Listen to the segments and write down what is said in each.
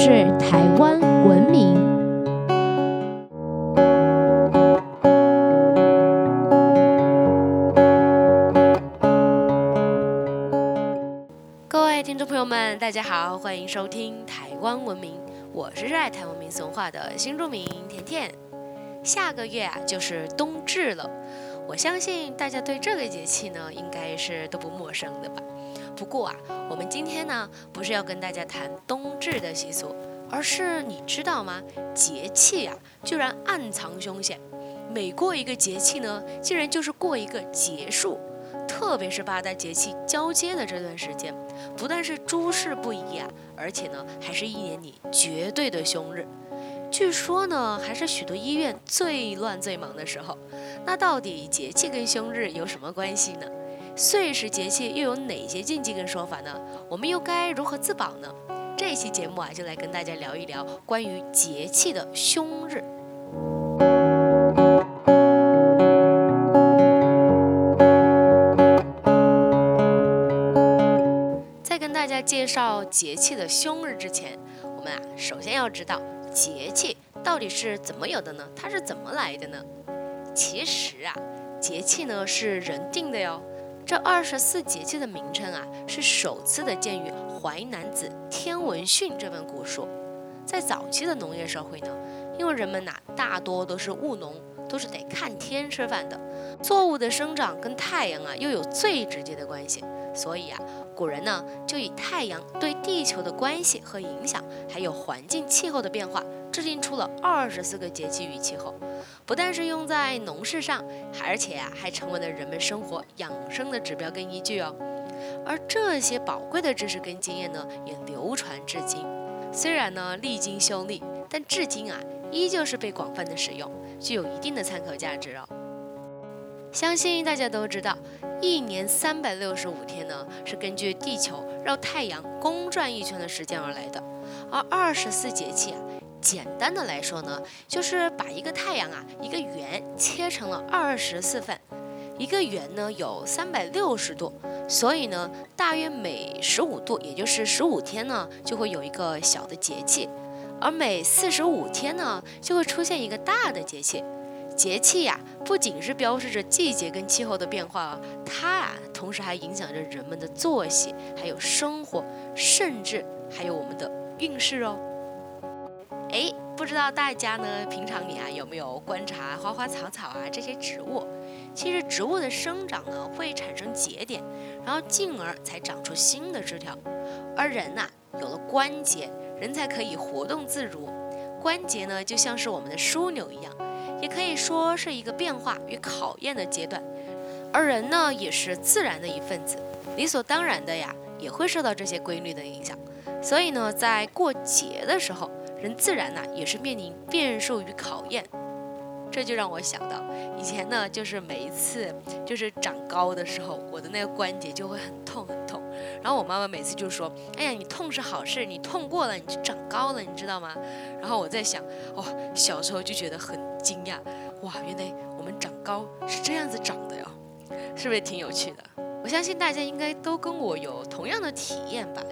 是台湾文明。各位听众朋友们，大家好，欢迎收听台湾文明，我是热爱台湾民俗文化的新住民甜甜。下个月啊，就是冬至了，我相信大家对这个节气呢，应该是都不陌生的吧。不过啊，我们今天呢，不是要跟大家谈冬至的习俗，而是你知道吗？节气啊，居然暗藏凶险。每过一个节气呢，竟然就是过一个结束。特别是八大节气交接的这段时间，不但是诸事不宜啊，而且呢，还是一年里绝对的凶日。据说呢，还是许多医院最乱最忙的时候。那到底节气跟凶日有什么关系呢？岁时节气又有哪些禁忌跟说法呢？我们又该如何自保呢？这期节目啊，就来跟大家聊一聊关于节气的凶日。在跟大家介绍节气的凶日之前，我们啊，首先要知道节气到底是怎么有的呢？它是怎么来的呢？其实啊，节气呢是人定的哟。这二十四节气的名称啊，是首次的见于《淮南子·天文训》这本古书。在早期的农业社会呢，因为人们呐大多都是务农，都是得看天吃饭的，作物的生长跟太阳啊又有最直接的关系，所以啊，古人呢就以太阳对地球的关系和影响，还有环境气候的变化。制定出了二十四个节气与气候，不但是用在农事上，而且啊还成为了人们生活养生的指标跟依据哦。而这些宝贵的知识跟经验呢，也流传至今。虽然呢历经修历，但至今啊依旧是被广泛的使用，具有一定的参考价值哦。相信大家都知道，一年三百六十五天呢，是根据地球绕太阳公转一圈的时间而来的，而二十四节气啊。简单的来说呢，就是把一个太阳啊，一个圆切成了二十四份，一个圆呢有三百六十度，所以呢，大约每十五度，也就是十五天呢，就会有一个小的节气，而每四十五天呢，就会出现一个大的节气。节气呀，不仅是标示着季节跟气候的变化啊，它啊，同时还影响着人们的作息，还有生活，甚至还有我们的运势哦。哎，不知道大家呢，平常你啊有没有观察花花草草啊这些植物？其实植物的生长呢会产生节点，然后进而才长出新的枝条。而人呐有了关节，人才可以活动自如。关节呢就像是我们的枢纽一样，也可以说是一个变化与考验的阶段。而人呢也是自然的一份子，理所当然的呀也会受到这些规律的影响。所以呢在过节的时候。人自然呢也是面临变数与考验，这就让我想到以前呢，就是每一次就是长高的时候，我的那个关节就会很痛很痛。然后我妈妈每次就说：“哎呀，你痛是好事，你痛过了你就长高了，你知道吗？”然后我在想，哦，小时候就觉得很惊讶，哇，原来我们长高是这样子长的哟，是不是挺有趣的？我相信大家应该都跟我有同样的体验吧。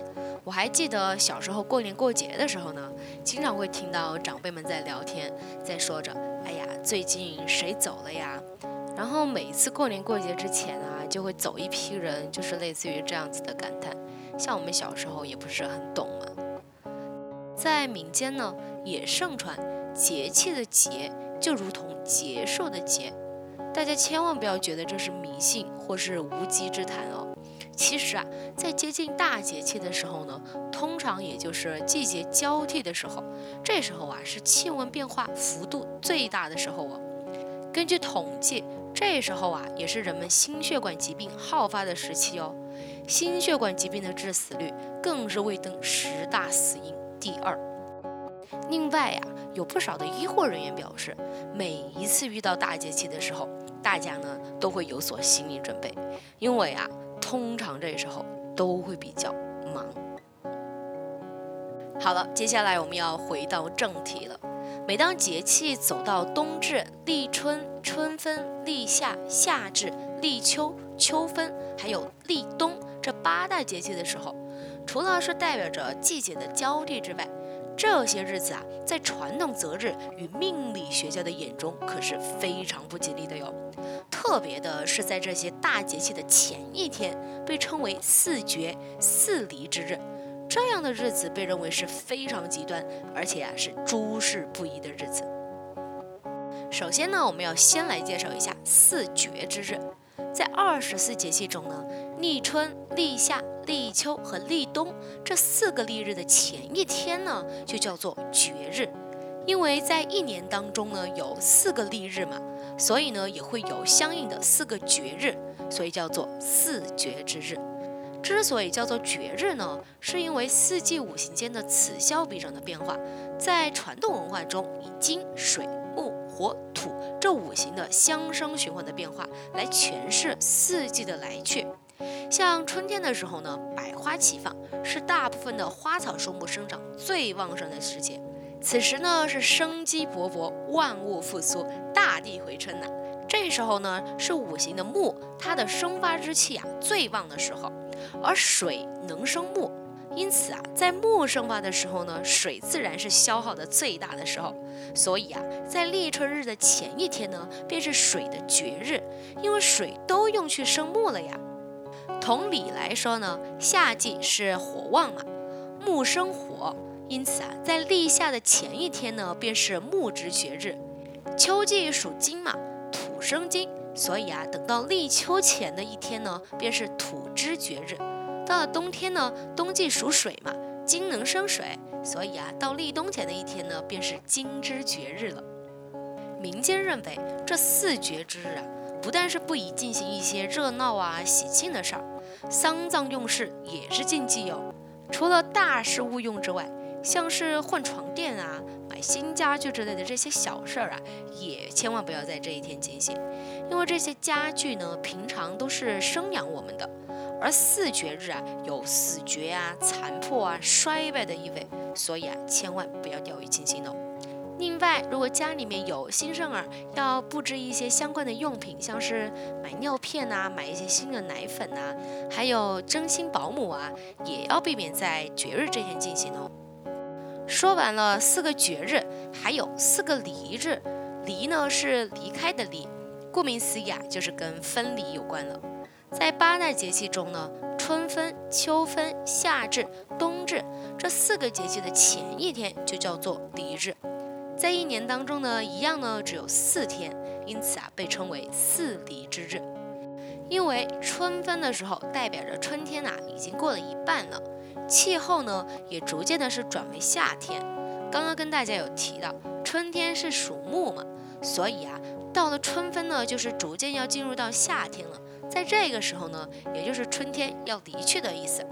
我还记得小时候过年过节的时候呢，经常会听到长辈们在聊天，在说着：“哎呀，最近谁走了呀？”然后每一次过年过节之前啊，就会走一批人，就是类似于这样子的感叹。像我们小时候也不是很懂嘛。在民间呢，也盛传节气的节就如同结束的结，大家千万不要觉得这是迷信或是无稽之谈哦。其实啊，在接近大节气的时候呢，通常也就是季节交替的时候，这时候啊是气温变化幅度最大的时候哦。根据统计，这时候啊也是人们心血管疾病好发的时期哦。心血管疾病的致死率更是位登十大死因第二。另外呀，有不少的医护人员表示，每一次遇到大节气的时候，大家呢都会有所心理准备，因为啊。通常这时候都会比较忙。好了，接下来我们要回到正题了。每当节气走到冬至、立春、春分、立夏、夏至、立秋、秋分，还有立冬这八大节气的时候，除了是代表着季节的交替之外，这些日子啊，在传统择日与命理学家的眼中可是非常不吉利的哟。特别的是，在这些大节气的前一天，被称为四绝、四离之日，这样的日子被认为是非常极端，而且啊是诸事不宜的日子。首先呢，我们要先来介绍一下四绝之日。在二十四节气中呢，立春、立夏、立秋和立冬这四个立日的前一天呢，就叫做绝日。因为在一年当中呢，有四个立日嘛，所以呢也会有相应的四个绝日，所以叫做四绝之日。之所以叫做绝日呢，是因为四季五行间的此消彼长的变化，在传统文化中以金、水、木、火、土这五行的相生循环的变化来诠释四季的来去。像春天的时候呢，百花齐放，是大部分的花草树木生长最旺盛的时节。此时呢是生机勃勃，万物复苏，大地回春呐。这时候呢是五行的木，它的生发之气啊最旺的时候。而水能生木，因此啊，在木生发的时候呢，水自然是消耗的最大的时候。所以啊，在立春日的前一天呢，便是水的绝日，因为水都用去生木了呀。同理来说呢，夏季是火旺嘛，木生火。因此啊，在立夏的前一天呢，便是木之绝日。秋季属金嘛，生金，所以啊，等到立秋前的一天呢，便是土之绝日。到了冬天呢，冬季属水嘛，金能生水，所以啊，到立冬前的一天呢，便是金之绝日了。民间认为，这四绝之日啊，不但是不宜进行一些热闹啊、喜庆的事儿，丧葬用事也是禁忌哟。除了大事勿用之外，像是换床垫啊、买新家具之类的这些小事儿啊，也千万不要在这一天进行，因为这些家具呢，平常都是生养我们的，而四绝日啊，有死绝啊、残破啊、衰败的意味，所以啊，千万不要掉以轻心哦。另外，如果家里面有新生儿，要布置一些相关的用品，像是买尿片啊、买一些新的奶粉啊，还有征新保姆啊，也要避免在绝日这天进行哦。说完了四个绝日，还有四个离日。离呢是离开的离，顾名思义啊，就是跟分离有关了。在八大节气中呢，春分、秋分、夏至、冬至这四个节气的前一天就叫做离日。在一年当中呢，一样呢只有四天，因此啊被称为四离之日。因为春分的时候代表着春天呐已经过了一半了。气候呢，也逐渐的是转为夏天。刚刚跟大家有提到，春天是属木嘛，所以啊，到了春分呢，就是逐渐要进入到夏天了。在这个时候呢，也就是春天要离去的意思。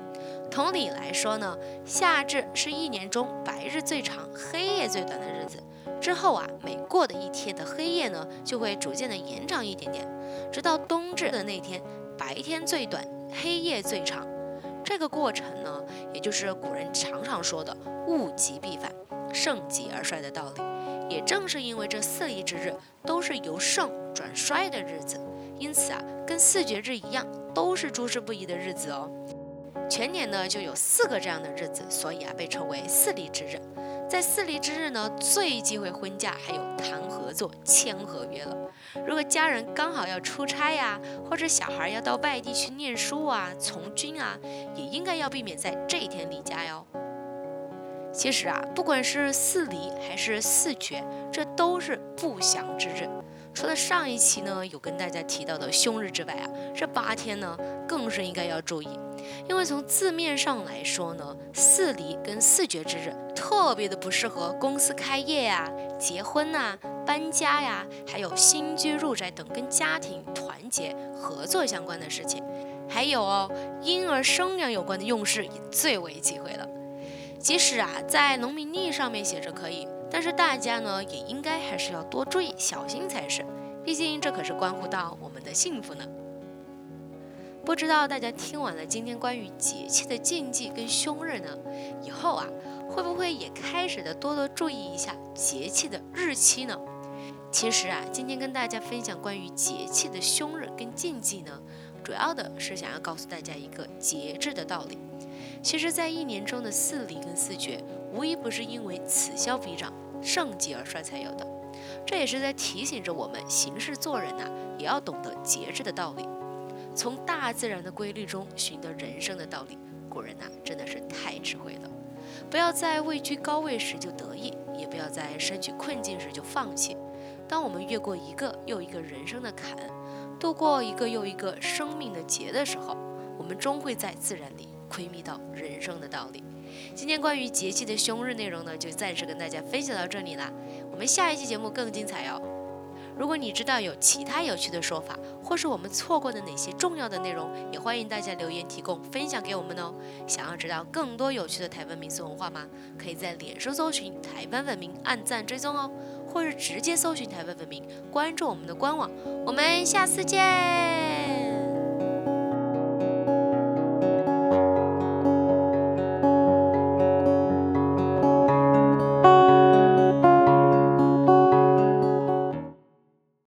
同理来说呢，夏至是一年中白日最长、黑夜最短的日子。之后啊，每过的一天的黑夜呢，就会逐渐的延长一点点，直到冬至的那天，白天最短，黑夜最长。这个过程呢，也就是古人常常说的“物极必反，盛极而衰”的道理。也正是因为这四立之日都是由盛转衰的日子，因此啊，跟四绝日一样，都是诸事不宜的日子哦。全年呢就有四个这样的日子，所以啊，被称为四立之日。在四离之日呢，最忌讳婚嫁，还有谈合作、签合约了。如果家人刚好要出差呀，或者小孩要到外地去念书啊、从军啊，也应该要避免在这一天离家哟。其实啊，不管是四离还是四绝，这都是不祥之日。除了上一期呢有跟大家提到的凶日之外啊，这八天呢更是应该要注意，因为从字面上来说呢，四离跟四绝之日特别的不适合公司开业呀、结婚呐、搬家呀，还有新居入宅等跟家庭团结合作相关的事情，还有哦婴儿生养有关的用事也最为忌讳了。即使啊在农民历上面写着可以。但是大家呢，也应该还是要多注意、小心才是。毕竟这可是关乎到我们的幸福呢。不知道大家听完了今天关于节气的禁忌跟凶日呢，以后啊，会不会也开始的多多注意一下节气的日期呢？其实啊，今天跟大家分享关于节气的凶日跟禁忌呢，主要的是想要告诉大家一个节制的道理。其实，在一年中的四离跟四绝。无一不是因为此消彼长、盛极而衰才有的。这也是在提醒着我们行事做人呐，也要懂得节制的道理，从大自然的规律中寻得人生的道理。古人呐，真的是太智慧了。不要在位居高位时就得意，也不要在身处困境时就放弃。当我们越过一个又一个人生的坎，度过一个又一个生命的劫的时候，我们终会在自然里窥觅到人生的道理。今天关于节气的凶日内容呢，就暂时跟大家分享到这里啦。我们下一期节目更精彩哦！如果你知道有其他有趣的说法，或是我们错过的哪些重要的内容，也欢迎大家留言提供分享给我们哦。想要知道更多有趣的台湾民俗文化吗？可以在脸书搜寻台湾文明，按赞追踪哦，或是直接搜寻台湾文明，关注我们的官网。我们下次见。